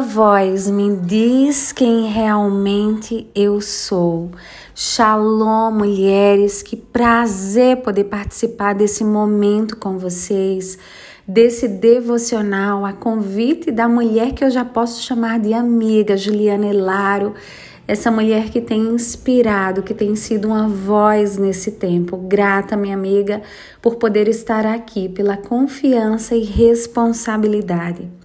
Voz me diz quem realmente eu sou. Shalom, mulheres, que prazer poder participar desse momento com vocês, desse devocional, a convite da mulher que eu já posso chamar de amiga, Juliana Elaro, essa mulher que tem inspirado, que tem sido uma voz nesse tempo. Grata, minha amiga, por poder estar aqui, pela confiança e responsabilidade.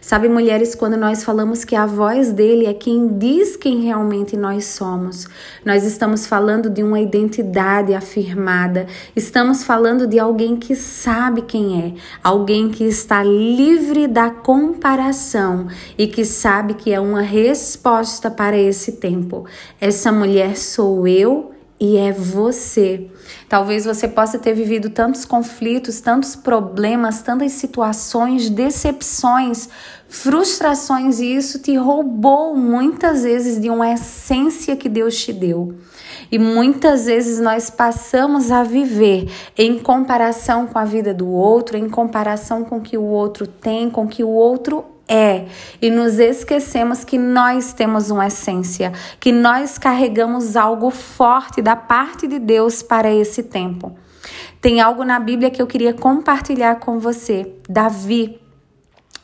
Sabe, mulheres, quando nós falamos que a voz dele é quem diz quem realmente nós somos, nós estamos falando de uma identidade afirmada, estamos falando de alguém que sabe quem é, alguém que está livre da comparação e que sabe que é uma resposta para esse tempo. Essa mulher sou eu e é você. Talvez você possa ter vivido tantos conflitos, tantos problemas, tantas situações, decepções, frustrações, e isso te roubou muitas vezes de uma essência que Deus te deu. E muitas vezes nós passamos a viver em comparação com a vida do outro, em comparação com o que o outro tem, com o que o outro é e nos esquecemos que nós temos uma essência, que nós carregamos algo forte da parte de Deus para esse tempo. Tem algo na Bíblia que eu queria compartilhar com você. Davi,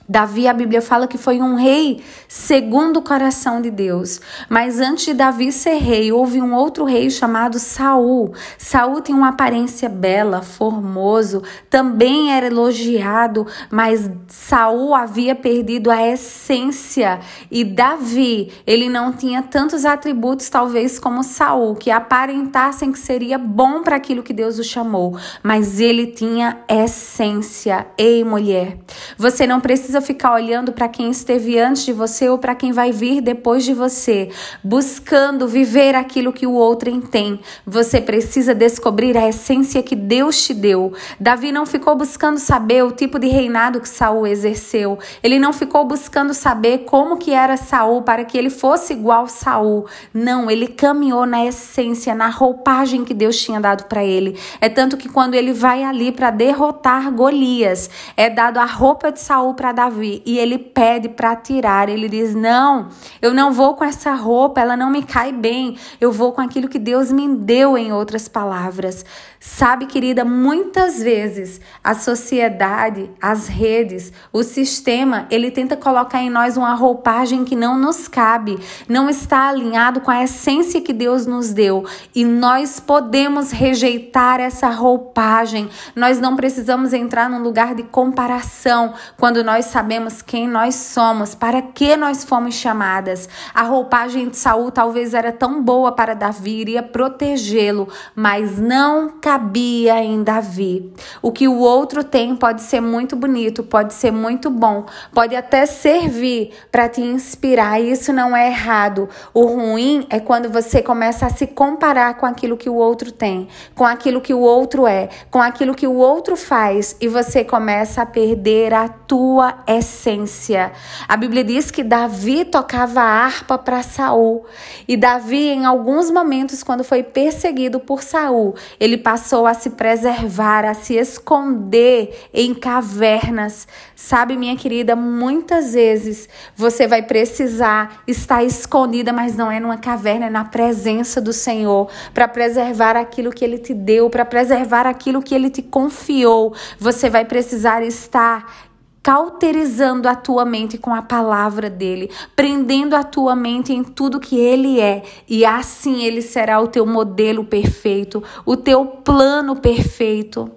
Davi, a Bíblia fala que foi um rei segundo o coração de Deus. Mas antes de Davi ser rei, houve um outro rei chamado Saul. Saul tem uma aparência bela, formoso, também era elogiado, mas Saul havia perdido a essência e Davi, ele não tinha tantos atributos talvez como Saul, que aparentassem que seria bom para aquilo que Deus o chamou, mas ele tinha essência. Ei, mulher, você não precisa precisa ficar olhando para quem esteve antes de você ou para quem vai vir depois de você, buscando viver aquilo que o outro tem. Você precisa descobrir a essência que Deus te deu. Davi não ficou buscando saber o tipo de reinado que Saul exerceu. Ele não ficou buscando saber como que era Saul para que ele fosse igual Saul. Não, ele caminhou na essência, na roupagem que Deus tinha dado para ele. É tanto que quando ele vai ali para derrotar Golias, é dado a roupa de Saul para Davi e ele pede para tirar. Ele diz: Não, eu não vou com essa roupa, ela não me cai bem. Eu vou com aquilo que Deus me deu, em outras palavras. Sabe, querida, muitas vezes a sociedade, as redes, o sistema, ele tenta colocar em nós uma roupagem que não nos cabe, não está alinhado com a essência que Deus nos deu. E nós podemos rejeitar essa roupagem. Nós não precisamos entrar num lugar de comparação quando nós sabemos quem nós somos, para que nós fomos chamadas. A roupagem de Saul talvez era tão boa para Davi, iria protegê-lo, mas não cabia em Davi. O que o outro tem pode ser muito bonito, pode ser muito bom, pode até servir para te inspirar, isso não é errado. O ruim é quando você começa a se comparar com aquilo que o outro tem, com aquilo que o outro é, com aquilo que o outro faz, e você começa a perder a tua essência. A Bíblia diz que Davi tocava harpa para Saul, e Davi em alguns momentos quando foi perseguido por Saul, ele passou passou a se preservar, a se esconder em cavernas. Sabe, minha querida, muitas vezes você vai precisar estar escondida, mas não é numa caverna, é na presença do Senhor, para preservar aquilo que ele te deu, para preservar aquilo que ele te confiou. Você vai precisar estar cauterizando a tua mente com a palavra dele, prendendo a tua mente em tudo que ele é, e assim ele será o teu modelo perfeito, o teu plano perfeito.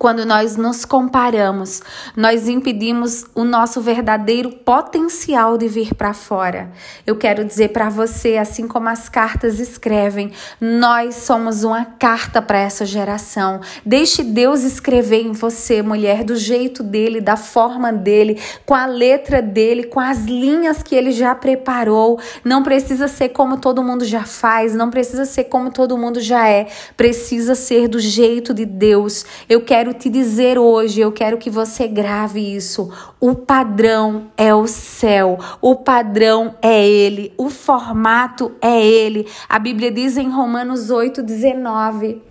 Quando nós nos comparamos, nós impedimos o nosso verdadeiro potencial de vir para fora. Eu quero dizer para você, assim como as cartas escrevem, nós somos uma carta para essa geração. Deixe Deus escrever em você, mulher, do jeito dele, da forma dele, com a letra dele, com as linhas que ele já preparou. Não precisa ser como todo mundo já faz, não precisa ser como todo mundo já é. Precisa ser do jeito de Deus. Eu quero quero te dizer hoje, eu quero que você grave isso. O padrão é o céu, o padrão é ele, o formato é ele. A Bíblia diz em Romanos 8, 19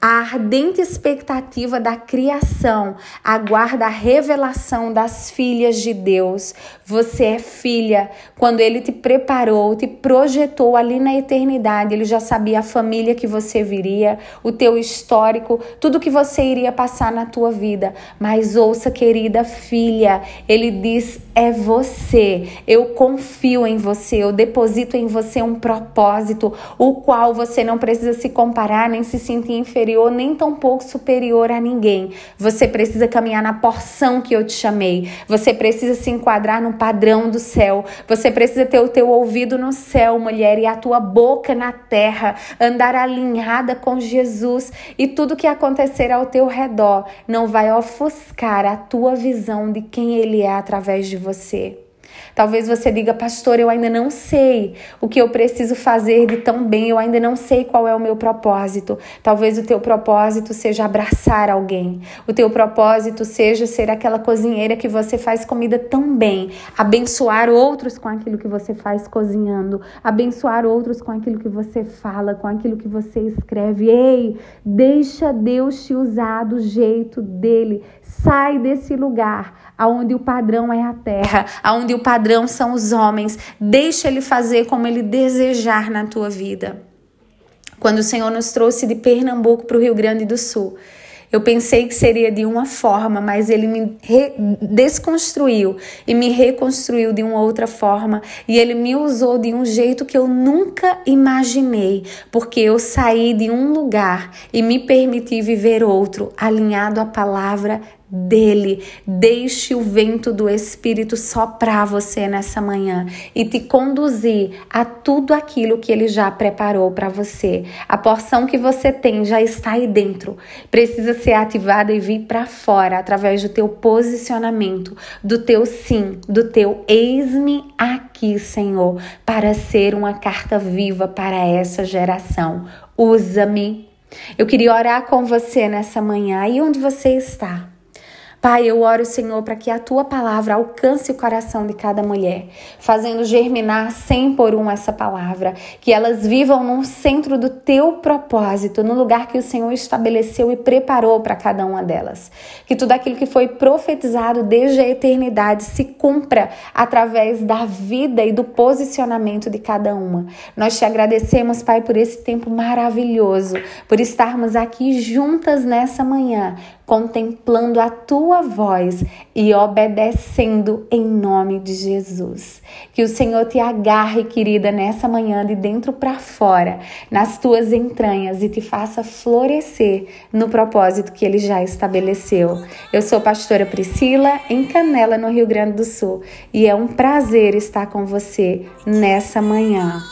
A ardente expectativa da criação aguarda a revelação das filhas de Deus. Você é filha. Quando ele te preparou, te projetou ali na eternidade, ele já sabia a família que você viria, o teu histórico, tudo que você iria passar na tua vida. Mas ouça, querida filha, ele diz: é você. Eu confio em você, eu deposito em você um propósito, o qual você não precisa se comparar nem se sentir inferior, nem tampouco superior a ninguém. Você precisa caminhar na porção que eu te chamei. Você precisa se enquadrar no padrão do céu. Você precisa ter o teu ouvido no céu, mulher, e a tua boca na terra, andar alinhada com Jesus e tudo que acontecer ao teu redor não vai ofuscar a tua visão de quem ele é através de você. Talvez você diga, pastor, eu ainda não sei o que eu preciso fazer de tão bem, eu ainda não sei qual é o meu propósito. Talvez o teu propósito seja abraçar alguém, o teu propósito seja ser aquela cozinheira que você faz comida tão bem, abençoar outros com aquilo que você faz cozinhando, abençoar outros com aquilo que você fala, com aquilo que você escreve. Ei, deixa Deus te usar do jeito dele. Sai desse lugar aonde o padrão é a terra, aonde o padrão são os homens. Deixa ele fazer como ele desejar na tua vida. Quando o Senhor nos trouxe de Pernambuco para o Rio Grande do Sul, eu pensei que seria de uma forma, mas ele me desconstruiu e me reconstruiu de uma outra forma. E ele me usou de um jeito que eu nunca imaginei, porque eu saí de um lugar e me permiti viver outro, alinhado à palavra dele. Deixe o vento do Espírito soprar você nessa manhã e te conduzir a tudo aquilo que ele já preparou para você. A porção que você tem já está aí dentro. Precisa ser ativada e vir para fora através do teu posicionamento, do teu sim, do teu eis-me aqui, Senhor, para ser uma carta viva para essa geração. Usa-me. Eu queria orar com você nessa manhã, aí onde você está. Pai, eu oro, Senhor, para que a tua palavra alcance o coração de cada mulher, fazendo germinar cem por um essa palavra, que elas vivam no centro do teu propósito, no lugar que o Senhor estabeleceu e preparou para cada uma delas. Que tudo aquilo que foi profetizado desde a eternidade se cumpra através da vida e do posicionamento de cada uma. Nós te agradecemos, Pai, por esse tempo maravilhoso, por estarmos aqui juntas nessa manhã contemplando a tua voz e obedecendo em nome de Jesus. Que o Senhor te agarre, querida, nessa manhã de dentro para fora, nas tuas entranhas e te faça florescer no propósito que ele já estabeleceu. Eu sou pastora Priscila, em Canela, no Rio Grande do Sul, e é um prazer estar com você nessa manhã.